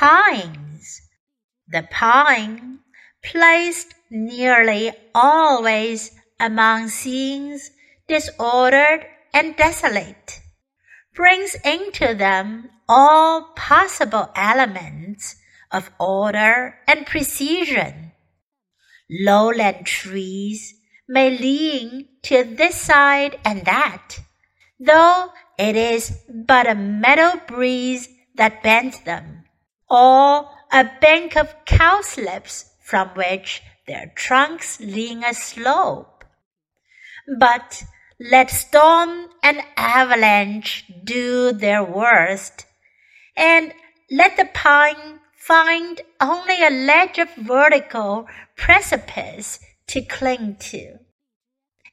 Pines. The pine, placed nearly always among scenes disordered and desolate, brings into them all possible elements of order and precision. Lowland trees may lean to this side and that, though it is but a meadow breeze that bends them, or a bank of cowslips from which their trunks lean aslope. But let storm and avalanche do their worst, and let the pine find only a ledge of vertical precipice to cling to.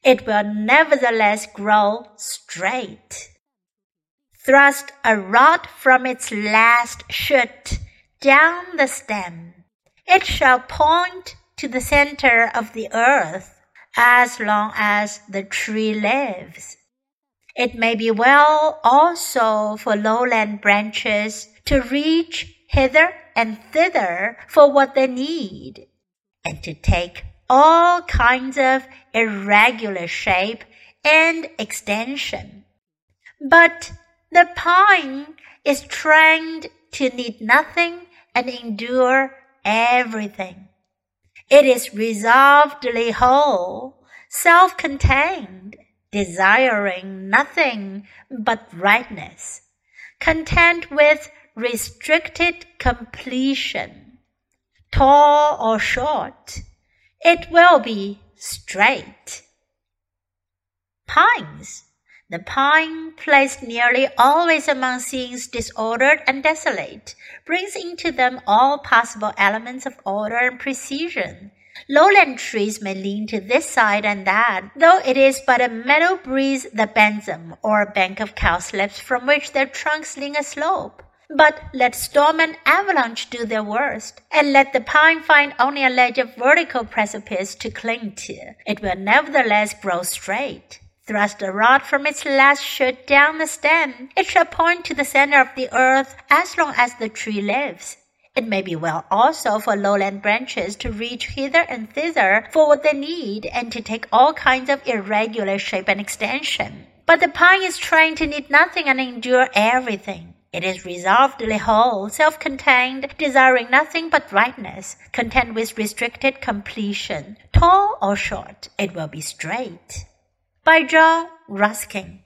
It will nevertheless grow straight. Thrust a rod from its last shoot down the stem. It shall point to the center of the earth as long as the tree lives. It may be well also for lowland branches to reach hither and thither for what they need, and to take all kinds of irregular shape and extension. But the pine is trained to need nothing and endure everything. It is resolvedly whole, self contained, desiring nothing but rightness, content with restricted completion. Tall or short, it will be straight. Pines. The pine, placed nearly always among scenes disordered and desolate, brings into them all possible elements of order and precision. Lowland trees may lean to this side and that, though it is but a meadow breeze that bends them, or a bank of cowslips from which their trunks lean aslope. But let storm and avalanche do their worst, and let the pine find only a ledge of vertical precipice to cling to. It will nevertheless grow straight. Thrust a rod from its last shoot down the stem. It shall point to the center of the earth as long as the tree lives. It may be well also for lowland branches to reach hither and thither for what they need and to take all kinds of irregular shape and extension. But the pine is trained to need nothing and endure everything. It is resolvedly whole, self contained, desiring nothing but rightness, content with restricted completion. Tall or short, it will be straight by John Ruskin.